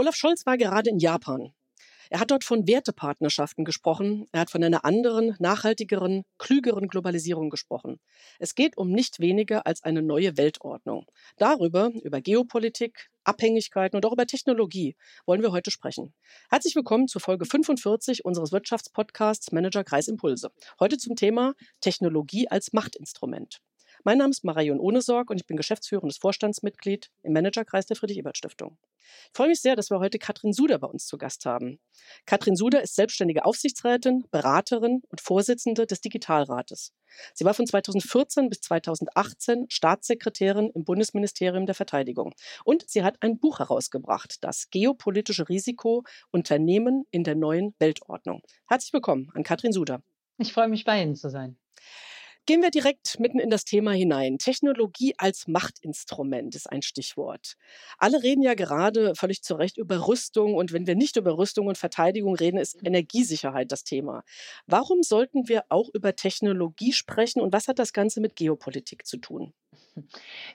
Olaf Scholz war gerade in Japan. Er hat dort von Wertepartnerschaften gesprochen. Er hat von einer anderen, nachhaltigeren, klügeren Globalisierung gesprochen. Es geht um nicht weniger als eine neue Weltordnung. Darüber, über Geopolitik, Abhängigkeiten und auch über Technologie wollen wir heute sprechen. Herzlich willkommen zu Folge 45 unseres Wirtschaftspodcasts Manager Kreis Impulse. Heute zum Thema Technologie als Machtinstrument. Mein Name ist Marion Ohnesorg und ich bin geschäftsführendes Vorstandsmitglied im Managerkreis der Friedrich-Ebert-Stiftung. Ich freue mich sehr, dass wir heute Katrin Suder bei uns zu Gast haben. Katrin Suder ist selbstständige Aufsichtsrätin, Beraterin und Vorsitzende des Digitalrates. Sie war von 2014 bis 2018 Staatssekretärin im Bundesministerium der Verteidigung. Und sie hat ein Buch herausgebracht, das Geopolitische Risiko Unternehmen in der neuen Weltordnung. Herzlich willkommen an Katrin Suder. Ich freue mich, bei Ihnen zu sein. Gehen wir direkt mitten in das Thema hinein. Technologie als Machtinstrument ist ein Stichwort. Alle reden ja gerade völlig zu Recht über Rüstung und wenn wir nicht über Rüstung und Verteidigung reden, ist Energiesicherheit das Thema. Warum sollten wir auch über Technologie sprechen und was hat das Ganze mit Geopolitik zu tun?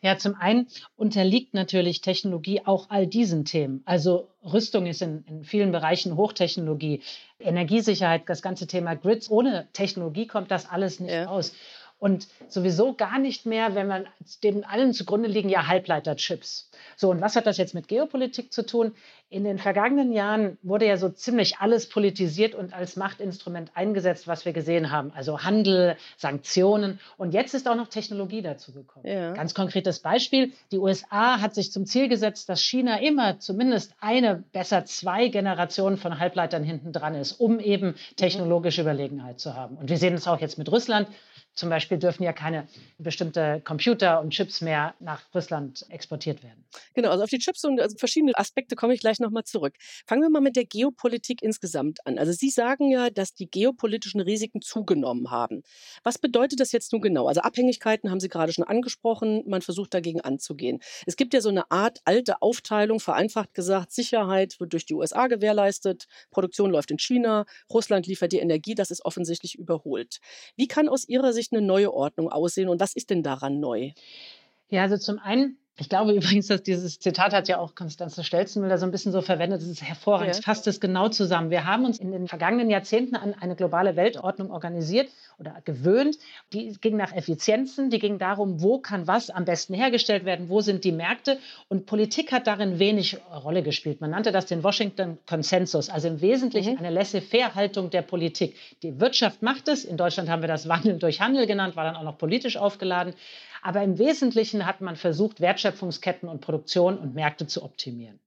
Ja, zum einen unterliegt natürlich Technologie auch all diesen Themen. Also Rüstung ist in, in, vielen Bereichen Hochtechnologie, Energiesicherheit, das ganze Thema Grids. Ohne Technologie kommt das alles nicht ja. aus und sowieso gar nicht mehr, wenn man dem allen zugrunde liegen ja Halbleiterchips. So, und was hat das jetzt mit Geopolitik zu tun? In den vergangenen Jahren wurde ja so ziemlich alles politisiert und als Machtinstrument eingesetzt, was wir gesehen haben. Also Handel, Sanktionen und jetzt ist auch noch Technologie dazu gekommen. Ja. Ganz konkretes Beispiel. Die USA hat sich zum Ziel gesetzt, dass China immer zumindest eine, besser zwei Generationen von Halbleitern hinten dran ist, um eben technologische Überlegenheit zu haben. Und wir sehen es auch jetzt mit Russland. Zum Beispiel dürfen ja keine bestimmte Computer und Chips mehr nach Russland exportiert werden. Genau, also auf die Chips und also verschiedene Aspekte komme ich gleich nochmal zurück. Fangen wir mal mit der Geopolitik insgesamt an. Also Sie sagen ja, dass die geopolitischen Risiken zugenommen haben. Was bedeutet das jetzt nun genau? Also Abhängigkeiten haben Sie gerade schon angesprochen, man versucht dagegen anzugehen. Es gibt ja so eine Art alte Aufteilung, vereinfacht gesagt, Sicherheit wird durch die USA gewährleistet, Produktion läuft in China, Russland liefert die Energie, das ist offensichtlich überholt. Wie kann aus Ihrer Sicht eine neue Ordnung aussehen und was ist denn daran neu? Ja, also zum einen ich glaube übrigens, dass dieses Zitat hat ja auch Konstanze Stelzenmüller so ein bisschen so verwendet. Das ist hervorragend. Es ja. fasst es genau zusammen. Wir haben uns in den vergangenen Jahrzehnten an eine globale Weltordnung organisiert oder gewöhnt. Die ging nach Effizienzen, die ging darum, wo kann was am besten hergestellt werden, wo sind die Märkte. Und Politik hat darin wenig Rolle gespielt. Man nannte das den Washington Konsensus, also im Wesentlichen mhm. eine Laissez-faire-Haltung der Politik. Die Wirtschaft macht es. In Deutschland haben wir das Wandeln durch Handel genannt, war dann auch noch politisch aufgeladen. Aber im Wesentlichen hat man versucht, Wertschöpfungsketten und Produktion und Märkte zu optimieren.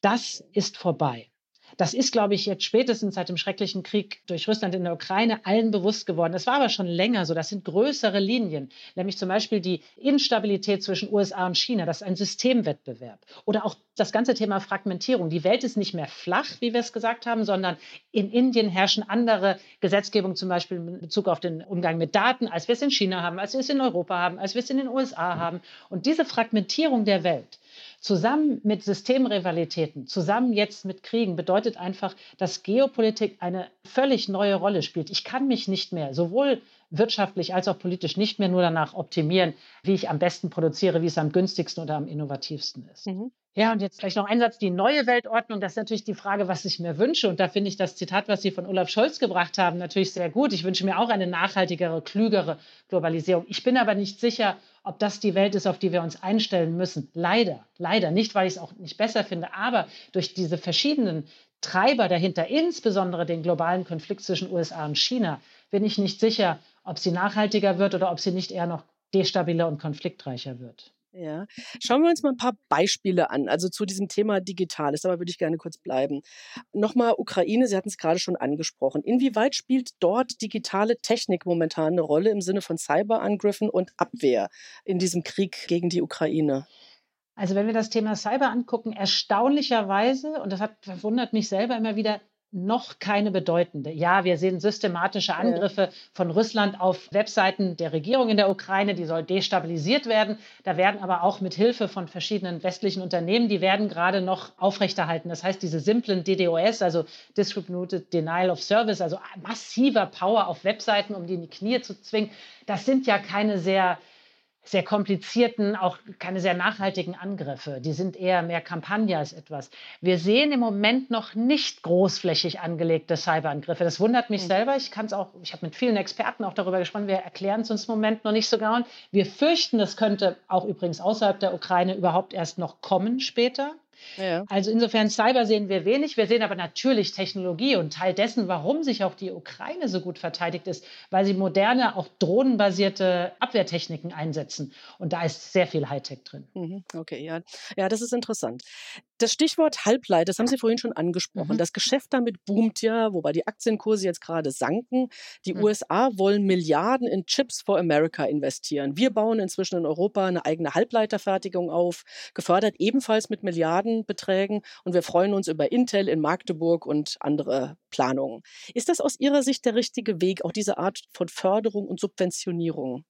Das ist vorbei. Das ist, glaube ich, jetzt spätestens seit dem schrecklichen Krieg durch Russland in der Ukraine allen bewusst geworden. Das war aber schon länger so. Das sind größere Linien, nämlich zum Beispiel die Instabilität zwischen USA und China. Das ist ein Systemwettbewerb. Oder auch das ganze Thema Fragmentierung. Die Welt ist nicht mehr flach, wie wir es gesagt haben, sondern in Indien herrschen andere Gesetzgebungen, zum Beispiel in Bezug auf den Umgang mit Daten, als wir es in China haben, als wir es in Europa haben, als wir es in den USA haben. Und diese Fragmentierung der Welt, zusammen mit Systemrivalitäten, zusammen jetzt mit Kriegen, bedeutet einfach, dass Geopolitik eine völlig neue Rolle spielt. Ich kann mich nicht mehr sowohl wirtschaftlich als auch politisch nicht mehr nur danach optimieren, wie ich am besten produziere, wie es am günstigsten oder am innovativsten ist. Mhm. Ja, und jetzt vielleicht noch ein Satz, die neue Weltordnung, das ist natürlich die Frage, was ich mir wünsche. Und da finde ich das Zitat, was Sie von Olaf Scholz gebracht haben, natürlich sehr gut. Ich wünsche mir auch eine nachhaltigere, klügere Globalisierung. Ich bin aber nicht sicher, ob das die Welt ist, auf die wir uns einstellen müssen. Leider, leider. Nicht, weil ich es auch nicht besser finde, aber durch diese verschiedenen Treiber dahinter, insbesondere den globalen Konflikt zwischen USA und China, bin ich nicht sicher, ob sie nachhaltiger wird oder ob sie nicht eher noch destabiler und konfliktreicher wird. Ja, schauen wir uns mal ein paar Beispiele an, also zu diesem Thema Digitales, dabei würde ich gerne kurz bleiben. Nochmal Ukraine, Sie hatten es gerade schon angesprochen. Inwieweit spielt dort digitale Technik momentan eine Rolle im Sinne von Cyberangriffen und Abwehr in diesem Krieg gegen die Ukraine? Also wenn wir das Thema Cyber angucken, erstaunlicherweise, und das hat verwundert mich selber immer wieder, noch keine bedeutende. Ja, wir sehen systematische Angriffe von Russland auf Webseiten der Regierung in der Ukraine, die soll destabilisiert werden. Da werden aber auch mit Hilfe von verschiedenen westlichen Unternehmen, die werden gerade noch aufrechterhalten. Das heißt, diese simplen DDoS, also Distributed Denial of Service, also massiver Power auf Webseiten, um die in die Knie zu zwingen, das sind ja keine sehr sehr komplizierten, auch keine sehr nachhaltigen Angriffe. Die sind eher mehr Kampagne als etwas. Wir sehen im Moment noch nicht großflächig angelegte Cyberangriffe. Das wundert mich mhm. selber. Ich kann es auch, ich habe mit vielen Experten auch darüber gesprochen. Wir erklären es uns im Moment noch nicht so genau. Wir fürchten, das könnte auch übrigens außerhalb der Ukraine überhaupt erst noch kommen später. Ja. Also insofern Cyber sehen wir wenig. Wir sehen aber natürlich Technologie und Teil dessen, warum sich auch die Ukraine so gut verteidigt ist, weil sie moderne, auch drohnenbasierte Abwehrtechniken einsetzen. Und da ist sehr viel Hightech drin. Mhm. Okay, ja. Ja, das ist interessant. Das Stichwort Halbleiter, das haben Sie vorhin schon angesprochen. Mhm. Das Geschäft damit boomt ja, wobei die Aktienkurse jetzt gerade sanken. Die mhm. USA wollen Milliarden in Chips for America investieren. Wir bauen inzwischen in Europa eine eigene Halbleiterfertigung auf, gefördert ebenfalls mit Milliardenbeträgen. Und wir freuen uns über Intel in Magdeburg und andere Planungen. Ist das aus Ihrer Sicht der richtige Weg, auch diese Art von Förderung und Subventionierung?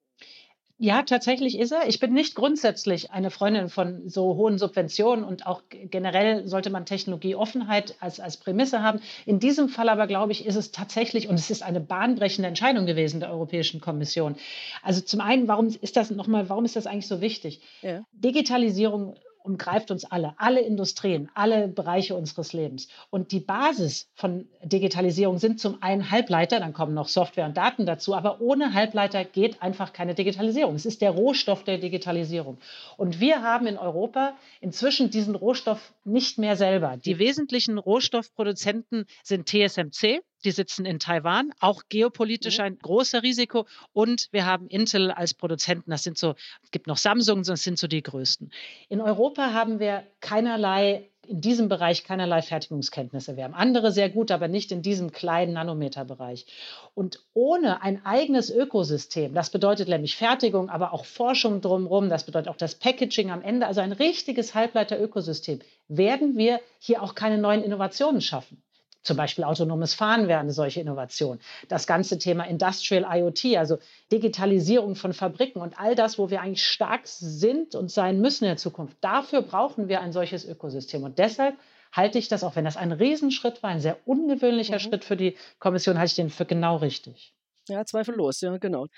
Ja, tatsächlich ist er. Ich bin nicht grundsätzlich eine Freundin von so hohen Subventionen und auch generell sollte man Technologieoffenheit als, als Prämisse haben. In diesem Fall aber, glaube ich, ist es tatsächlich, und es ist eine bahnbrechende Entscheidung gewesen der Europäischen Kommission. Also zum einen, warum ist das nochmal, warum ist das eigentlich so wichtig? Ja. Digitalisierung umgreift uns alle, alle Industrien, alle Bereiche unseres Lebens. Und die Basis von Digitalisierung sind zum einen Halbleiter, dann kommen noch Software und Daten dazu, aber ohne Halbleiter geht einfach keine Digitalisierung. Es ist der Rohstoff der Digitalisierung. Und wir haben in Europa inzwischen diesen Rohstoff nicht mehr selber. Die wesentlichen Rohstoffproduzenten sind TSMC, die sitzen in Taiwan, auch geopolitisch mhm. ein großer Risiko. Und wir haben Intel als Produzenten. Das sind so, es gibt noch Samsung, das sind so die größten. In Europa haben wir keinerlei in diesem Bereich keinerlei Fertigungskenntnisse. Wir haben andere sehr gut, aber nicht in diesem kleinen Nanometerbereich. Und ohne ein eigenes Ökosystem, das bedeutet nämlich Fertigung, aber auch Forschung drumherum, das bedeutet auch das Packaging am Ende, also ein richtiges Halbleiter-Ökosystem, werden wir hier auch keine neuen Innovationen schaffen. Zum Beispiel autonomes Fahren wäre eine solche Innovation. Das ganze Thema Industrial IoT, also Digitalisierung von Fabriken und all das, wo wir eigentlich stark sind und sein müssen in der Zukunft. Dafür brauchen wir ein solches Ökosystem. Und deshalb halte ich das, auch wenn das ein Riesenschritt war, ein sehr ungewöhnlicher mhm. Schritt für die Kommission, halte ich den für genau richtig. Ja, zweifellos, ja, genau.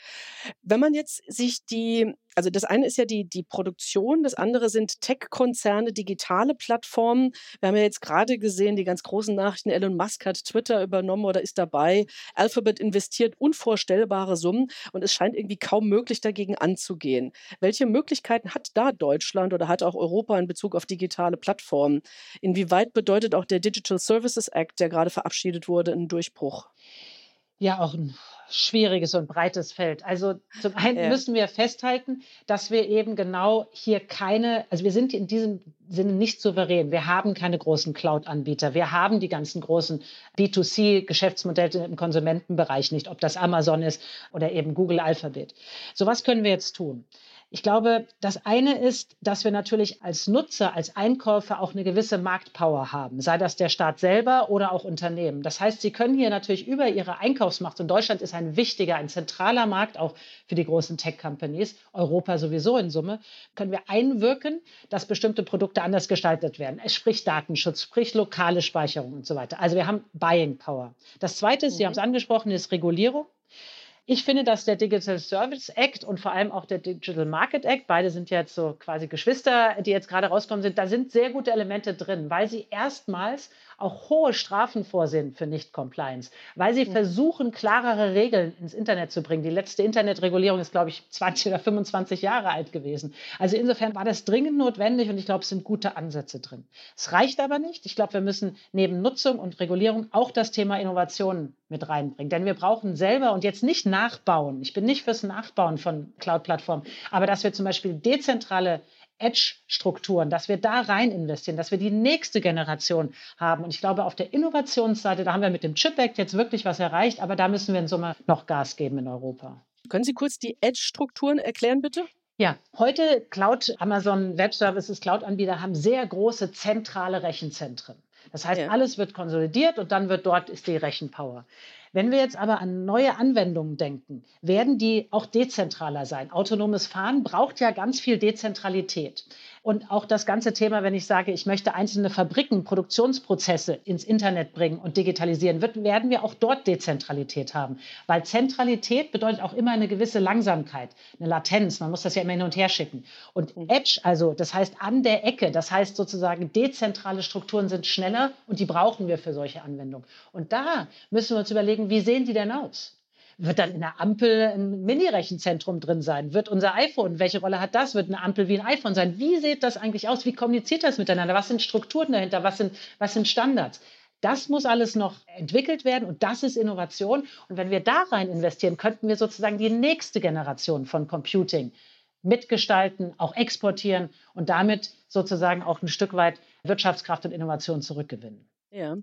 Wenn man jetzt sich die, also das eine ist ja die, die Produktion, das andere sind Tech-Konzerne, digitale Plattformen. Wir haben ja jetzt gerade gesehen, die ganz großen Nachrichten, Elon Musk hat Twitter übernommen oder ist dabei. Alphabet investiert unvorstellbare Summen und es scheint irgendwie kaum möglich, dagegen anzugehen. Welche Möglichkeiten hat da Deutschland oder hat auch Europa in Bezug auf digitale Plattformen? Inwieweit bedeutet auch der Digital Services Act, der gerade verabschiedet wurde, einen Durchbruch? Ja, auch ein schwieriges und breites Feld. Also zum einen ja. müssen wir festhalten, dass wir eben genau hier keine, also wir sind in diesem Sinne nicht souverän. Wir haben keine großen Cloud-Anbieter. Wir haben die ganzen großen B2C-Geschäftsmodelle im Konsumentenbereich nicht, ob das Amazon ist oder eben Google Alphabet. So was können wir jetzt tun? Ich glaube, das eine ist, dass wir natürlich als Nutzer, als Einkäufer auch eine gewisse Marktpower haben, sei das der Staat selber oder auch Unternehmen. Das heißt, sie können hier natürlich über ihre Einkaufsmacht, und Deutschland ist ein wichtiger, ein zentraler Markt auch für die großen Tech-Companies, Europa sowieso in Summe, können wir einwirken, dass bestimmte Produkte anders gestaltet werden. Es spricht Datenschutz, sprich lokale Speicherung und so weiter. Also wir haben Buying Power. Das zweite ist, mhm. Sie haben es angesprochen, ist Regulierung. Ich finde, dass der Digital Service Act und vor allem auch der Digital Market Act, beide sind jetzt so quasi Geschwister, die jetzt gerade rauskommen sind, da sind sehr gute Elemente drin, weil sie erstmals auch hohe Strafen vorsehen für Nicht-Compliance, weil sie versuchen, klarere Regeln ins Internet zu bringen. Die letzte Internetregulierung ist, glaube ich, 20 oder 25 Jahre alt gewesen. Also insofern war das dringend notwendig und ich glaube, es sind gute Ansätze drin. Es reicht aber nicht. Ich glaube, wir müssen neben Nutzung und Regulierung auch das Thema Innovation mit reinbringen. Denn wir brauchen selber und jetzt nicht nachbauen. Ich bin nicht fürs Nachbauen von Cloud-Plattformen, aber dass wir zum Beispiel dezentrale Edge-Strukturen, dass wir da rein investieren, dass wir die nächste Generation haben. Und ich glaube, auf der Innovationsseite, da haben wir mit dem Chip Act jetzt wirklich was erreicht, aber da müssen wir in Summe noch Gas geben in Europa. Können Sie kurz die Edge-Strukturen erklären, bitte? Ja, heute Cloud, Amazon Web Services, Cloud-Anbieter haben sehr große zentrale Rechenzentren. Das heißt, ja. alles wird konsolidiert und dann wird dort ist die Rechenpower. Wenn wir jetzt aber an neue Anwendungen denken, werden die auch dezentraler sein. Autonomes Fahren braucht ja ganz viel Dezentralität. Und auch das ganze Thema, wenn ich sage, ich möchte einzelne Fabriken, Produktionsprozesse ins Internet bringen und digitalisieren, wird, werden wir auch dort Dezentralität haben. Weil Zentralität bedeutet auch immer eine gewisse Langsamkeit, eine Latenz. Man muss das ja immer hin und her schicken. Und mhm. Edge, also das heißt an der Ecke, das heißt sozusagen dezentrale Strukturen sind schneller und die brauchen wir für solche Anwendungen. Und da müssen wir uns überlegen, wie sehen die denn aus? Wird dann in der Ampel ein Mini-Rechenzentrum drin sein? Wird unser iPhone, welche Rolle hat das? Wird eine Ampel wie ein iPhone sein? Wie sieht das eigentlich aus? Wie kommuniziert das miteinander? Was sind Strukturen dahinter? Was sind, was sind Standards? Das muss alles noch entwickelt werden und das ist Innovation. Und wenn wir da rein investieren, könnten wir sozusagen die nächste Generation von Computing mitgestalten, auch exportieren und damit sozusagen auch ein Stück weit Wirtschaftskraft und Innovation zurückgewinnen. Ja.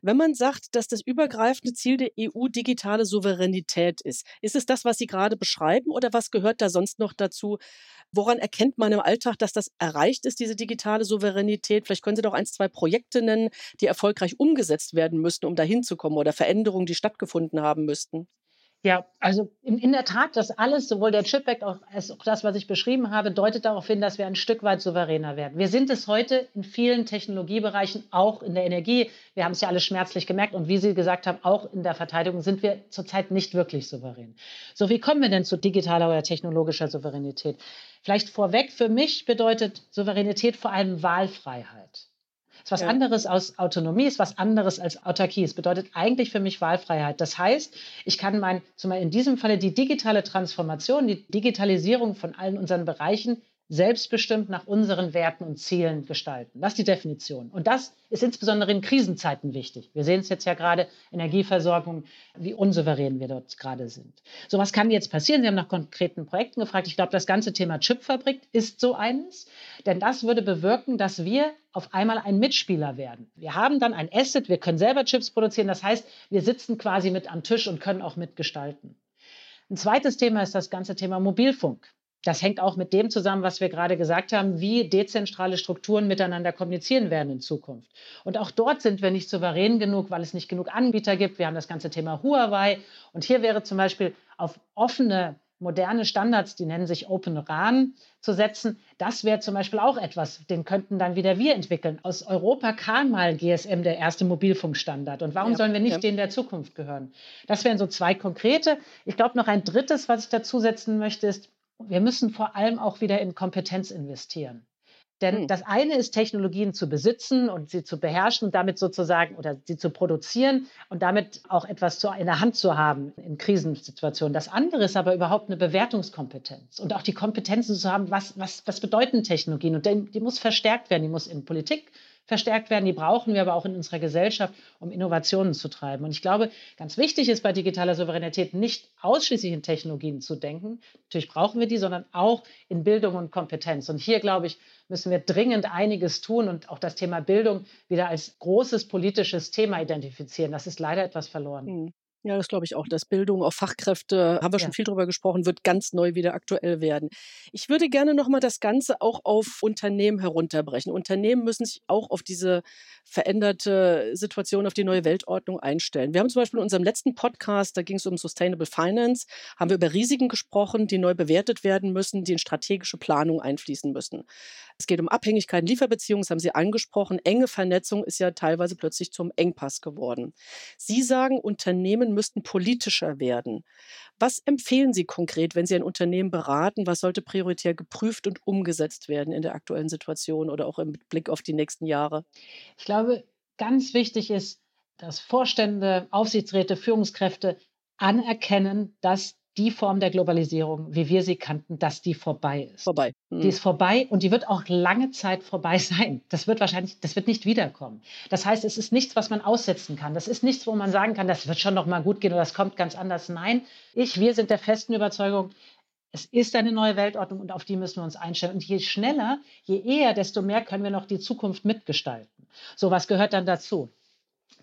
Wenn man sagt, dass das übergreifende Ziel der EU digitale Souveränität ist, ist es das, was Sie gerade beschreiben oder was gehört da sonst noch dazu? Woran erkennt man im Alltag, dass das erreicht ist, diese digitale Souveränität? Vielleicht können Sie doch ein, zwei Projekte nennen, die erfolgreich umgesetzt werden müssten, um dahin zu kommen oder Veränderungen, die stattgefunden haben müssten. Ja, also in, in der Tat, das alles, sowohl der Chip Act als auch das, was ich beschrieben habe, deutet darauf hin, dass wir ein Stück weit souveräner werden. Wir sind es heute in vielen Technologiebereichen, auch in der Energie. Wir haben es ja alle schmerzlich gemerkt. Und wie Sie gesagt haben, auch in der Verteidigung sind wir zurzeit nicht wirklich souverän. So, wie kommen wir denn zu digitaler oder technologischer Souveränität? Vielleicht vorweg, für mich bedeutet Souveränität vor allem Wahlfreiheit ist was ja. anderes als Autonomie, ist was anderes als Autarkie. Es bedeutet eigentlich für mich Wahlfreiheit. Das heißt, ich kann mein, zumal in diesem Falle die digitale Transformation, die Digitalisierung von allen unseren Bereichen selbstbestimmt nach unseren Werten und Zielen gestalten. Das ist die Definition. Und das ist insbesondere in Krisenzeiten wichtig. Wir sehen es jetzt ja gerade, Energieversorgung, wie unsouverän wir dort gerade sind. So was kann jetzt passieren? Sie haben nach konkreten Projekten gefragt. Ich glaube, das ganze Thema Chipfabrik ist so eines. Denn das würde bewirken, dass wir auf einmal ein Mitspieler werden. Wir haben dann ein Asset, wir können selber Chips produzieren. Das heißt, wir sitzen quasi mit am Tisch und können auch mitgestalten. Ein zweites Thema ist das ganze Thema Mobilfunk. Das hängt auch mit dem zusammen, was wir gerade gesagt haben, wie dezentrale Strukturen miteinander kommunizieren werden in Zukunft. Und auch dort sind wir nicht souverän genug, weil es nicht genug Anbieter gibt. Wir haben das ganze Thema Huawei. Und hier wäre zum Beispiel auf offene, moderne Standards, die nennen sich Open RAN, zu setzen. Das wäre zum Beispiel auch etwas, den könnten dann wieder wir entwickeln. Aus Europa kam mal GSM der erste Mobilfunkstandard. Und warum ja, sollen wir nicht ja. den der Zukunft gehören? Das wären so zwei konkrete. Ich glaube, noch ein drittes, was ich dazu setzen möchte, ist, wir müssen vor allem auch wieder in Kompetenz investieren. Denn hm. das eine ist, Technologien zu besitzen und sie zu beherrschen und damit sozusagen oder sie zu produzieren und damit auch etwas zu, in der Hand zu haben in Krisensituationen. Das andere ist aber überhaupt eine Bewertungskompetenz und auch die Kompetenzen zu haben, was, was, was bedeuten Technologien. Und die, die muss verstärkt werden, die muss in Politik verstärkt werden. Die brauchen wir aber auch in unserer Gesellschaft, um Innovationen zu treiben. Und ich glaube, ganz wichtig ist bei digitaler Souveränität nicht ausschließlich in Technologien zu denken. Natürlich brauchen wir die, sondern auch in Bildung und Kompetenz. Und hier, glaube ich, müssen wir dringend einiges tun und auch das Thema Bildung wieder als großes politisches Thema identifizieren. Das ist leider etwas verloren. Hm. Ja, das glaube ich auch. Das Bildung auf Fachkräfte, haben wir ja. schon viel drüber gesprochen, wird ganz neu wieder aktuell werden. Ich würde gerne nochmal das Ganze auch auf Unternehmen herunterbrechen. Unternehmen müssen sich auch auf diese veränderte Situation, auf die neue Weltordnung einstellen. Wir haben zum Beispiel in unserem letzten Podcast, da ging es um Sustainable Finance, haben wir über Risiken gesprochen, die neu bewertet werden müssen, die in strategische Planung einfließen müssen. Es geht um Abhängigkeiten, Lieferbeziehungen, das haben Sie angesprochen. Enge Vernetzung ist ja teilweise plötzlich zum Engpass geworden. Sie sagen, Unternehmen müssten politischer werden. Was empfehlen Sie konkret, wenn Sie ein Unternehmen beraten? Was sollte prioritär geprüft und umgesetzt werden in der aktuellen Situation oder auch im Blick auf die nächsten Jahre? Ich glaube, ganz wichtig ist, dass Vorstände, Aufsichtsräte, Führungskräfte anerkennen, dass die Form der Globalisierung, wie wir sie kannten, dass die vorbei ist. Vorbei. Mhm. Die ist vorbei und die wird auch lange Zeit vorbei sein. Das wird wahrscheinlich, das wird nicht wiederkommen. Das heißt, es ist nichts, was man aussetzen kann. Das ist nichts, wo man sagen kann, das wird schon noch mal gut gehen oder das kommt ganz anders. Nein, ich, wir sind der festen Überzeugung, es ist eine neue Weltordnung und auf die müssen wir uns einstellen. Und je schneller, je eher, desto mehr können wir noch die Zukunft mitgestalten. So was gehört dann dazu.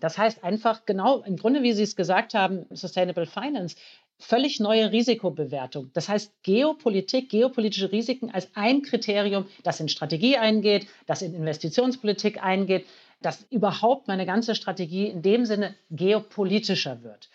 Das heißt einfach genau, im Grunde, wie Sie es gesagt haben, Sustainable Finance, völlig neue Risikobewertung. Das heißt, Geopolitik, geopolitische Risiken als ein Kriterium, das in Strategie eingeht, das in Investitionspolitik eingeht, dass überhaupt meine ganze Strategie in dem Sinne geopolitischer wird.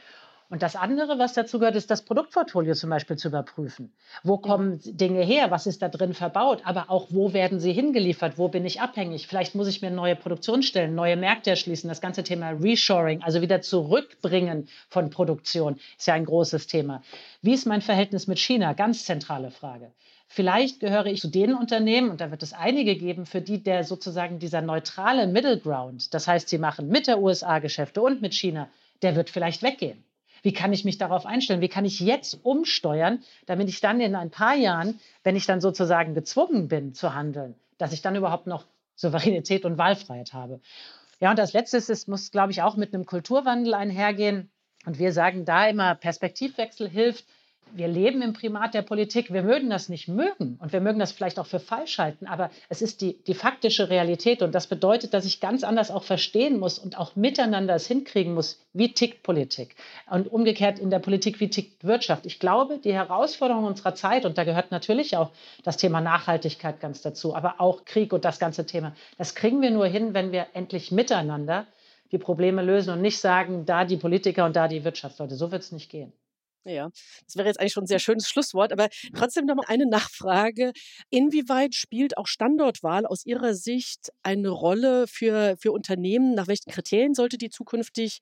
Und das andere, was dazu gehört, ist das Produktportfolio zum Beispiel zu überprüfen. Wo kommen Dinge her? Was ist da drin verbaut? Aber auch, wo werden sie hingeliefert? Wo bin ich abhängig? Vielleicht muss ich mir neue Produktionsstellen, neue Märkte erschließen. Das ganze Thema Reshoring, also wieder zurückbringen von Produktion, ist ja ein großes Thema. Wie ist mein Verhältnis mit China? Ganz zentrale Frage. Vielleicht gehöre ich zu den Unternehmen, und da wird es einige geben, für die der sozusagen dieser neutrale Middle Ground, das heißt, sie machen mit der USA Geschäfte und mit China, der wird vielleicht weggehen. Wie kann ich mich darauf einstellen? Wie kann ich jetzt umsteuern, damit ich dann in ein paar Jahren, wenn ich dann sozusagen gezwungen bin zu handeln, dass ich dann überhaupt noch Souveränität und Wahlfreiheit habe? Ja, und das Letzte ist, es muss, glaube ich, auch mit einem Kulturwandel einhergehen. Und wir sagen da immer, Perspektivwechsel hilft, wir leben im Primat der Politik. Wir mögen das nicht mögen und wir mögen das vielleicht auch für falsch halten, aber es ist die, die faktische Realität und das bedeutet, dass ich ganz anders auch verstehen muss und auch miteinander es hinkriegen muss, wie tickt Politik und umgekehrt in der Politik, wie tickt Wirtschaft. Ich glaube, die Herausforderung unserer Zeit und da gehört natürlich auch das Thema Nachhaltigkeit ganz dazu, aber auch Krieg und das ganze Thema, das kriegen wir nur hin, wenn wir endlich miteinander die Probleme lösen und nicht sagen, da die Politiker und da die Wirtschaftsleute. So wird es nicht gehen. Ja, das wäre jetzt eigentlich schon ein sehr schönes Schlusswort, aber trotzdem noch mal eine Nachfrage. Inwieweit spielt auch Standortwahl aus Ihrer Sicht eine Rolle für, für Unternehmen? Nach welchen Kriterien sollte die zukünftig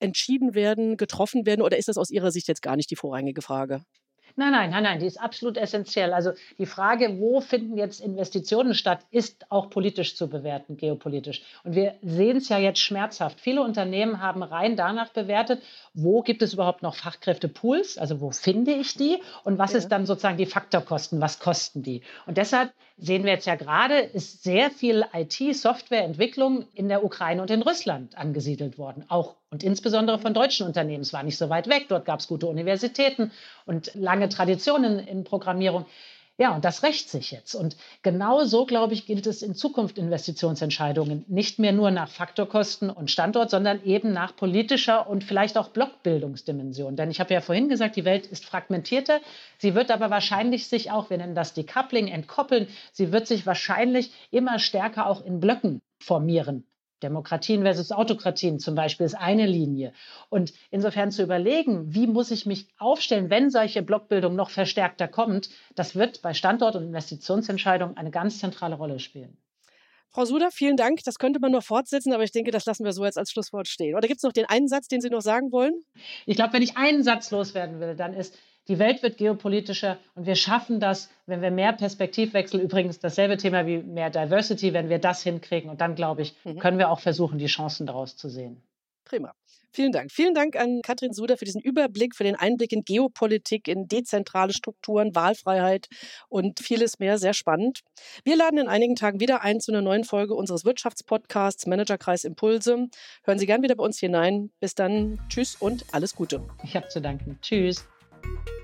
entschieden werden, getroffen werden? Oder ist das aus Ihrer Sicht jetzt gar nicht die vorrangige Frage? Nein, nein, nein, nein, die ist absolut essentiell. Also die Frage, wo finden jetzt Investitionen statt, ist auch politisch zu bewerten, geopolitisch. Und wir sehen es ja jetzt schmerzhaft. Viele Unternehmen haben rein danach bewertet, wo gibt es überhaupt noch Fachkräftepools, also wo finde ich die und was ja. ist dann sozusagen die Faktorkosten, was kosten die. Und deshalb sehen wir jetzt ja gerade, ist sehr viel IT-Softwareentwicklung in der Ukraine und in Russland angesiedelt worden, auch und insbesondere von deutschen Unternehmen. Es war nicht so weit weg, dort gab es gute Universitäten und lange Traditionen in Programmierung. Ja, und das rächt sich jetzt. Und genau so, glaube ich, gilt es in Zukunft Investitionsentscheidungen nicht mehr nur nach Faktorkosten und Standort, sondern eben nach politischer und vielleicht auch Blockbildungsdimension. Denn ich habe ja vorhin gesagt, die Welt ist fragmentierter. Sie wird aber wahrscheinlich sich auch, wir nennen das Decoupling, entkoppeln. Sie wird sich wahrscheinlich immer stärker auch in Blöcken formieren. Demokratien versus Autokratien zum Beispiel ist eine Linie. Und insofern zu überlegen, wie muss ich mich aufstellen, wenn solche Blockbildung noch verstärkter kommt, das wird bei Standort- und Investitionsentscheidungen eine ganz zentrale Rolle spielen. Frau Suda, vielen Dank. Das könnte man noch fortsetzen, aber ich denke, das lassen wir so jetzt als Schlusswort stehen. Oder gibt es noch den einen Satz, den Sie noch sagen wollen? Ich glaube, wenn ich einen Satz loswerden will, dann ist, die Welt wird geopolitischer und wir schaffen das, wenn wir mehr Perspektivwechsel, übrigens dasselbe Thema wie mehr Diversity, wenn wir das hinkriegen. Und dann, glaube ich, mhm. können wir auch versuchen, die Chancen daraus zu sehen. Prima. Vielen Dank. Vielen Dank an Katrin Suder für diesen Überblick, für den Einblick in Geopolitik, in dezentrale Strukturen, Wahlfreiheit und vieles mehr. Sehr spannend. Wir laden in einigen Tagen wieder ein zu einer neuen Folge unseres Wirtschaftspodcasts Managerkreis Impulse. Hören Sie gern wieder bei uns hinein. Bis dann. Tschüss und alles Gute. Ich habe zu danken. Tschüss. Thank you.